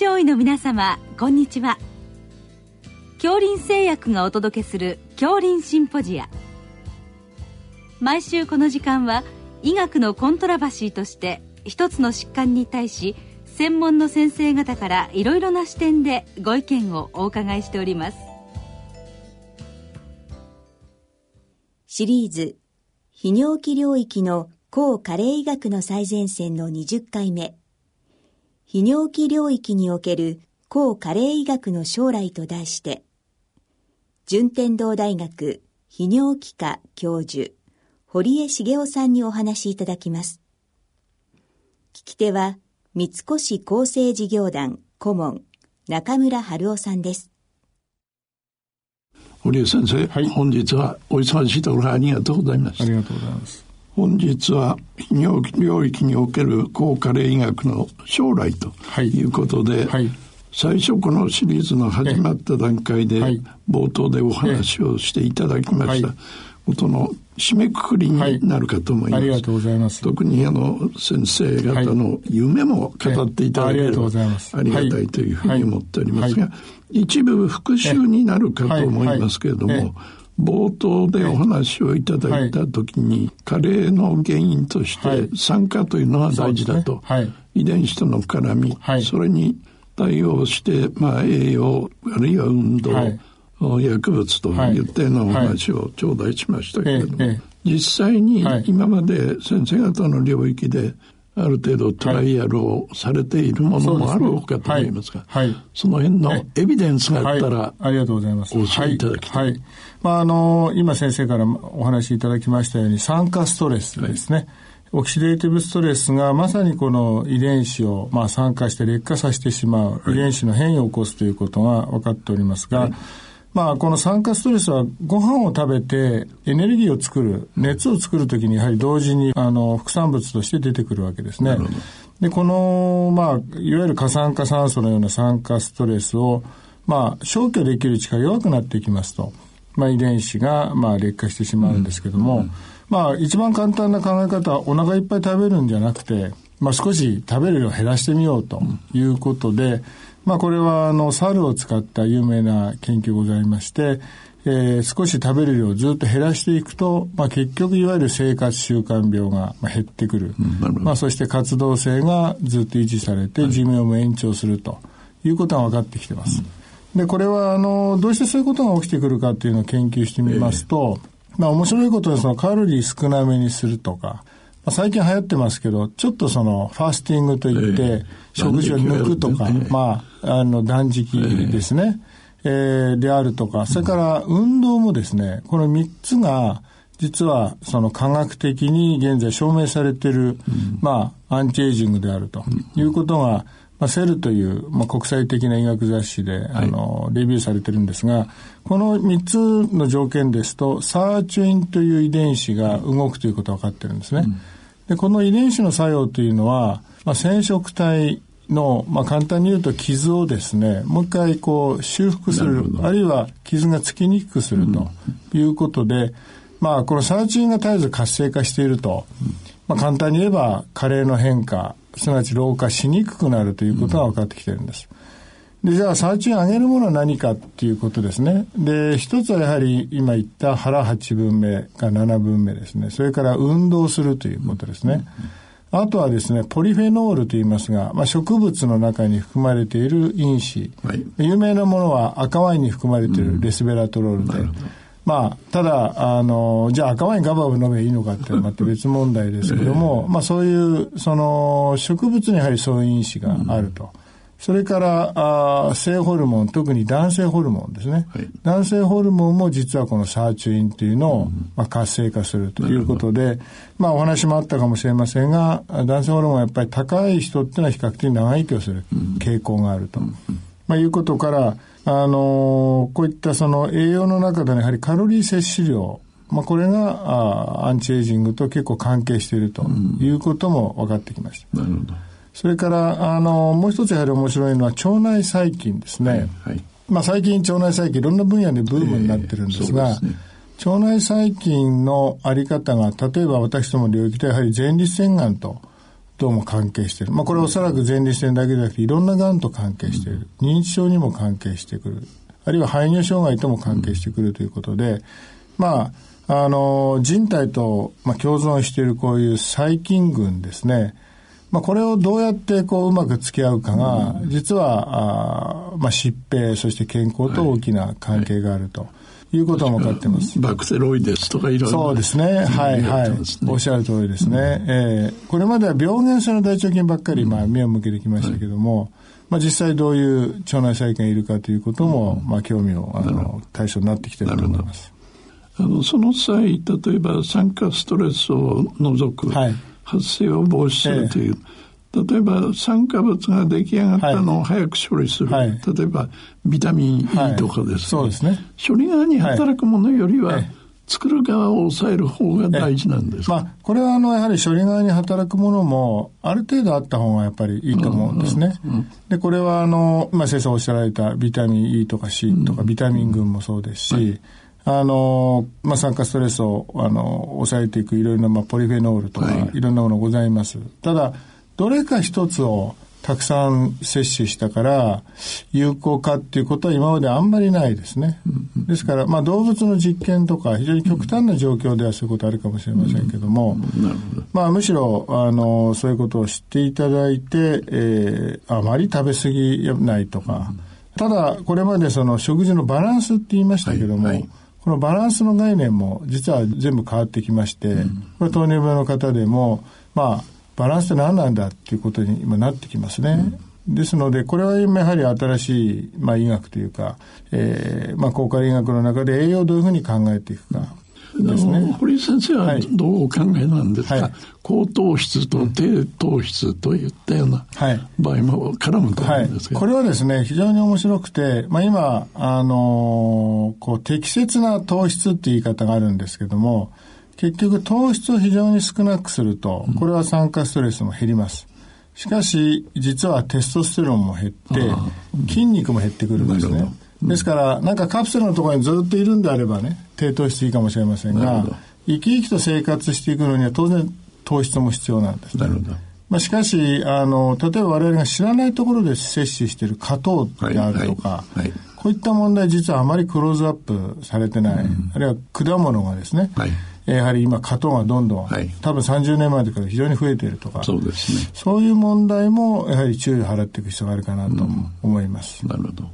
上位の皆様こんにちは。恐林製薬がお届けする恐林シンポジア。毎週この時間は医学のコントラバシーとして一つの疾患に対し専門の先生方からいろいろな視点でご意見をお伺いしております。シリーズ泌尿器領域の抗加齢医学の最前線の20回目。泌尿器領域における抗加齢医学の将来と題して順天堂大学泌尿器科教授堀江茂雄さんにお話しいただきます。聞き手は三越厚生事業団顧問中村春夫さんです。堀江先生、はい、本日はお忙しいところありがとうございますありがとうございます本日は泌尿領域における高加齢医学の将来とい。うことで、はい。はい、最初このシリーズの始まった段階で、冒頭でお話をしていただきました、ことの締めくくりになるかと思います。ありがとうございます。特にあの先生方の夢も語っていただければ、ありがたいというふうに思っておりますが、一部復習になるかと思いますけれども、冒頭でお話をいただいた時に、加齢の原因として酸化というのが大事だと、遺伝子との絡み、それに対応して、まあ、栄養あるいは運動、薬物といったようなお話を頂戴しましたけれども、実際に今まで先生方の領域である程度トライアルをされているものもあるかと思いますが、はい、その辺のエビデンスがあったら、ありがとうございます。お教えいただきたい。はい。まあ、あの、今先生からお話しいただきましたように、酸化ストレスですね。オキシデーティブストレスがまさにこの遺伝子をまあ酸化して劣化させてしまう、遺伝子の変異を起こすということが分かっておりますが、まあ、この酸化ストレスはご飯を食べてエネルギーを作る、熱を作るときにやはり同時にあの副産物として出てくるわけですね。で、この、まあ、いわゆる過酸化酸素のような酸化ストレスを、まあ、消去できる力が弱くなっていきますと、まあ、遺伝子が、まあ、劣化してしまうんですけども、うん。うん、まあ、一番簡単な考え方はお腹いっぱい食べるんじゃなくて、まあ、少し食べる量を減らしてみようということで、うんまあ、これはあの猿を使った有名な研究ございまして、えー、少し食べる量をずっと減らしていくと、まあ、結局いわゆる生活習慣病が減ってくる、うん、まあ、そして活動性がずっと維持されて寿命も延長するということが分かってきてます。うん、でこれはあのどうしてそういうことが起きてくるかっていうのを研究してみますと、えー、まあ、面白いことはそのカロリー少なめにするとか、まあ、最近流行ってますけどちょっとそのファースティングといって、えー、食事を抜くとか、まあ、あの断食ですね、えー、であるとか。それから運動もですねこの3つが実はその科学的に現在証明されている、まあ、アンチエイジングであるということが、まあ、セルという、まあ、国際的な医学雑誌で、あの、レビューされてるんですが、この3つの条件ですと、サーチュインという遺伝子が動くということが分かってるんですね。で、この遺伝子の作用というのは、まあ、染色体の、まあ、簡単に言うと傷をですね、もう一回こう修復する、あるいは傷がつきにくくするということで、うん、まあ、このサーチンが絶えず活性化していると、まあ、簡単に言えば加齢の変化、すなわち老化しにくくなるということが分かってきてるんです。で、じゃあ、サーチン上げるものは何かっていうことですね。で、一つはやはり今言った腹8分目が7分目ですね。それから運動するということですね。あとはですね、ポリフェノールと言いますが、まあ、植物の中に含まれている因子。はい、有名なものは赤ワインに含まれているレスベラトロールで。うんまあ、ただ、あの、じゃあ赤ワインガバガバ飲めばいいのかってまた別問題ですけども、まあそういう、その、植物にやはりそういう因子があると。それからあ性ホルモン特に男性ホルモンですね、はい、男性ホルモンも実はこのサーチュインというのを、まあ、活性化するということで、まあ、お話もあったかもしれませんが男性ホルモンはやっぱり高い人っていうのは比較的長生きをする傾向があると、まあ、いうことからあのこういったその栄養の中でやはりカロリー摂取量、まあ、これがあアンチエイジングと結構関係しているということも分かってきました。なるほどそれからあのもう一つやはり面白いのは腸内細菌ですね。はいはい、まあ、最近腸内細菌いろんな分野でブームになってるんですが、えーね、腸内細菌のあり方が例えば私ども領域でやはり前立腺がんとどうも関係している。まあ、これはおそらく前立腺だけじゃなくて、いろんながんと関係している。認知症にも関係してくる。あるいは排尿障害とも関係してくるということで、まあ、あの、人体と、まあ、共存しているこういう細菌群ですね。まあ、これをどうやってこううまく付き合うかが、実は、あまあ、疾病、そして健康と大きな関係があると。いうことも分かってます。バクテロイデスとかいろいろ。そうですね。はいはい。おっしゃる通りですね。うん、えー、これまでは病原性の大腸菌ばっかり、まあ、目を向けてきましたけども、はい、まあ、実際どういう腸内細菌がいるかということも、うん、まあ、興味を、あの、対象になってきてると思います。あの、その際、例えば酸化ストレスを除く、発生を防止するという、はい例えば酸化物が出来上がったのを早く処理する、はい、例えばビタミン E とかですね。はい、そうですね。処理側に働くものよりは、はい、作る側を抑える方が大事なんです。まあ、これはあのやはり処理側に働くものもある程度あった方がやっぱりいいと思うんですね。うんうんうん、でこれはあの、まあ、先生おっしゃられたビタミン E とか C とか、ビタミン群もそうですし、あの、まあ、酸化ストレスを、あの、抑えていくいろいろな、まあ、ポリフェノールとか、い。ろんなものございます。ただ、どれか一つをたくさん摂取したから有効かっていうことは今まであんまりないですね。ですから、まあ動物の実験とか非常に極端な状況ではそういうことあるかもしれませんけども、まあむしろ、あの、そういうことを知っていただいて、えー、あまり食べ過ぎないとか、ただこれまでその食事のバランスって言いましたけども、はいはいこのバランスの概念も実は全部変わってきまして、これ糖尿病の方でも、まあ、バランスって何なんだっていうことに今なってきますね。うん、ですので、これはやはり新しい、まあ、医学というか、えー、まあ、高カ医学の中で栄養をどういうふうに考えていくか。ですね、堀井先生はどうお考えなんですか、はい、高糖質と低糖質といったような場合も絡むと思うんですけど、はい、これはですね非常に面白くて、まあ、今、あのー、こう適切な糖質っていう言い方があるんですけども結局糖質を非常に少なくすると、これは酸化ストレスも減ります。しかし、実はテストステロンも減って、筋肉も減ってくるんですね。ですから、なんかカプセルのところにずっといるんであればね、低糖質いいかもしれませんが、生き生きと生活していくのには当然糖質も必要なんです、ね。なるほど。まあ、しかし、あの、例えば我々が知らないところで摂取している果糖であるとか、はいはいはい、こういった問題実はあまりクローズアップされてない、うん、あるいは果物がですね、はいやはり今、加糖がどんどん、はい、多分30年前から非常に増えているとか、そうですね。そういう問題も、やはり注意を払っていく必要があるかなと思います。うん、なるほど。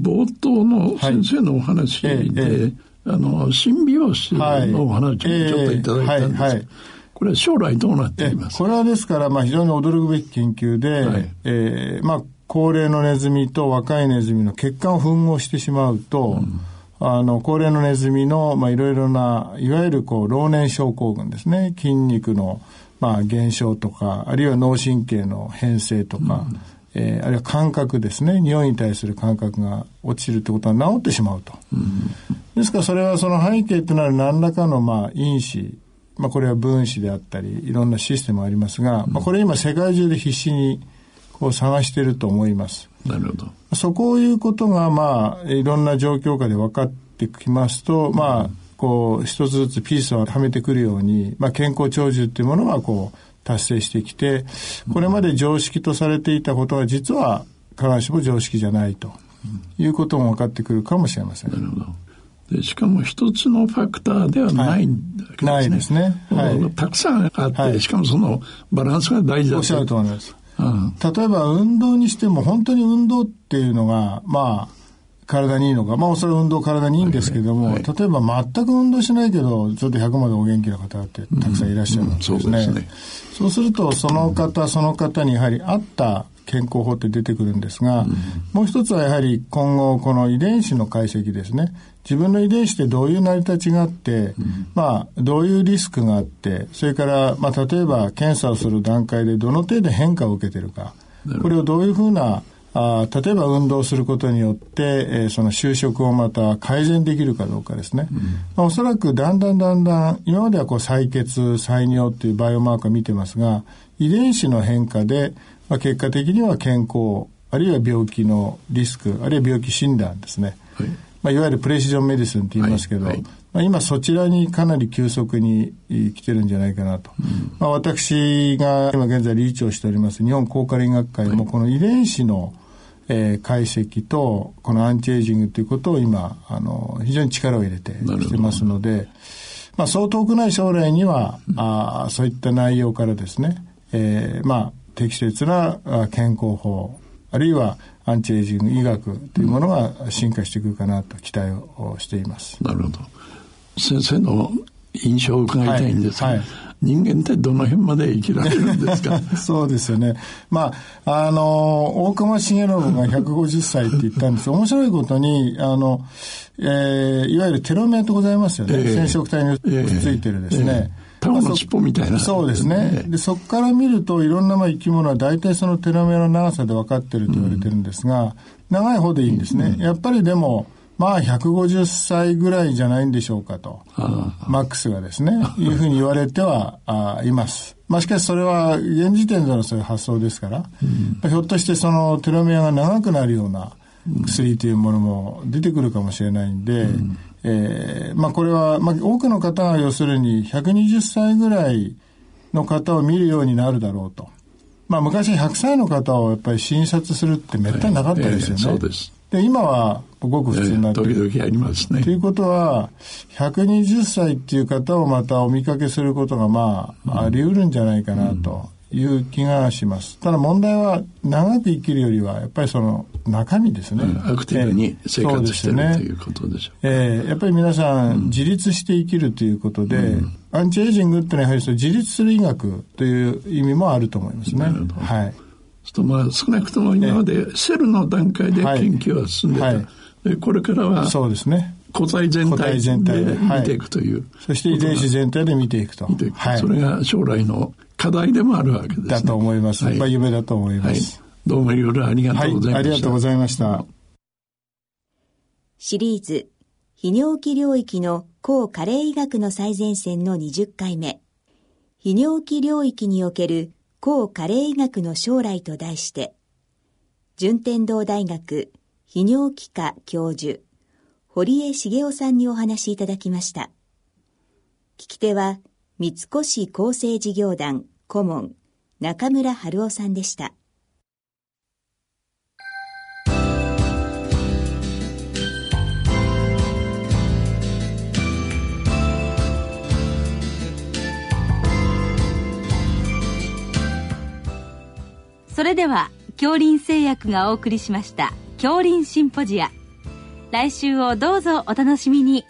冒頭の先生のお話で、はいええ。あの、新美容師のお話をちょっといただいたんです。はいはい。これは将来どうなっています？これはですから、まあ、非常に驚くべき研究で、はい、えー、まあ、高齢のネズミと若いネズミの血管を吻合してしまうと、うん。あの、高齢のネズミの、まあ、いろいろな、いわゆるこう、老年症候群ですね。筋肉の、まあ、減少とか、あるいは脳神経の変性とか、うん、えー、あるいは感覚ですね。匂いに対する感覚が落ちるってことは治ってしまうと。うん、ですから、それはその背景となる何らかの、まあ、因子、まあ、これは分子であったり、いろんなシステムありますが、うん、まあ、これ今世界中で必死に、こう探していると思います。なるほど。そこをいうことが、まあ、いろんな状況下で分かってきますと、まあ、こう、一つずつピースをはめてくるように、まあ、健康長寿っていうものが、こう、達成してきて、これまで常識とされていたことが、実は、必ずしも常識じゃないということも分かってくるかもしれません。なるほど。でしかも一つのファクターではないんだけど、ねはい、ないですね。はい、たくさんあって、はい、しかもそのバランスが大事だと。おっしゃると思います。例えば運動にしても本当に運動っていうのが、まあ、体にいいのか、まあ、それは運動体にいいんですけども、はいはい、例えば全く運動しないけど、ちょっと100までお元気な方ってたくさんいらっしゃるんですね。うん。うん、そうですね。そうすると、その方、その方にやはり合った健康法って出てくるんですが、うん、もう一つはやはり今後、この遺伝子の解析ですね。自分の遺伝子ってどういう成り立ちがあって、うん、まあ、どういうリスクがあって、それから、まあ、例えば検査をする段階でどの程度変化を受けてるか、これをどういうふうなあ例えば運動することによって、えー、その就職をまた改善できるかどうかですね。うん、まあ、おそらくだんだんだんだん、今まではこう採血、採尿っていうバイオマーカー見てますが、遺伝子の変化で、まあ、結果的には健康、あるいは病気のリスク、あるいは病気診断ですね。はいまあ、いわゆるプレシジョンメディスンって言いますけど、はいはい、まあ、今そちらにかなり急速に来てるんじゃないかなと。うん、まあ、私が今現在理事長しております日本高科林学会もこの遺伝子の、えー、解析とこのアンチエイジングということを今あの非常に力を入れてきてますので、まあ、そう遠くない将来には、うん、あそういった内容からですね、えー、まあ適切な健康法あるいはアンチエイジング医学というものが進化してくるかなと期待をしています。なるほど。先生の印象を伺いたいんですが、はいはい、人間ってどの辺まで生きられるんですか？そうですよね。まあ、あの、大隈重信が150歳って言ったんです面白いことに、あの、えー、いわゆるテロメアとございますよね。えー、染色体にくっついてるですね。えーえー卵の尻尾みたいな。そうですね。で、そこから見ると、いろんなまあ生き物は大体そのテロメアの長さで分かってると言われてるんですが、うん、長い方でいいんですね。うん、やっぱりでも、まあ150歳ぐらいじゃないんでしょうかと。マックスがですね、いうふうに言われてはあいます。まあしかしそれは現時点でのそういう発想ですから、うん、ひょっとしてそのテロメアが長くなるような薬というものも出てくるかもしれないんで、うん、えー、まあこれは、まあ多くの方が要するに120歳ぐらいの方を見るようになるだろうと。まあ昔100歳の方をやっぱり診察するってめったになかったですよね。えー、そうです。で、今はごく普通になってる。えー、時々ありますね。ということは、120歳っていう方をまたお見かけすることがまあ、あり得るんじゃないかなと。いう気がします。ただ問題は長く生きるよりはやっぱりその中身ですね。うん、アクティブに生活してる、ね、ということでしょうえー、やっぱり皆さん、自立して生きるということで、うん、アンチエイジングっていうのはやはりそ自立する医学という意味もあると思いますね。なるほど。はい。とまあ少なくとも今までセルの段階で研究は進んでた。はいはい、これからはそうですね。個体全体で見ていくという、はい、そして遺伝子全体で見ていくと。はい、それが将来の課題でもあるわけです、ね、だと思います。はい、まあ夢だと思います。はい、どうもいろいろありがとうございました。ありがとうございました。シリーズ、泌尿器領域の抗加齢医学の最前線の20回目、泌尿器領域における抗加齢医学の将来と題して、順天堂大学泌尿器科教授、堀江茂雄さんにお話しいただきました。聞き手は、三越厚生事業団顧問中村春夫さんでした。それでは恐林製薬がお送りしました恐林シンポジア。来週をどうぞお楽しみに。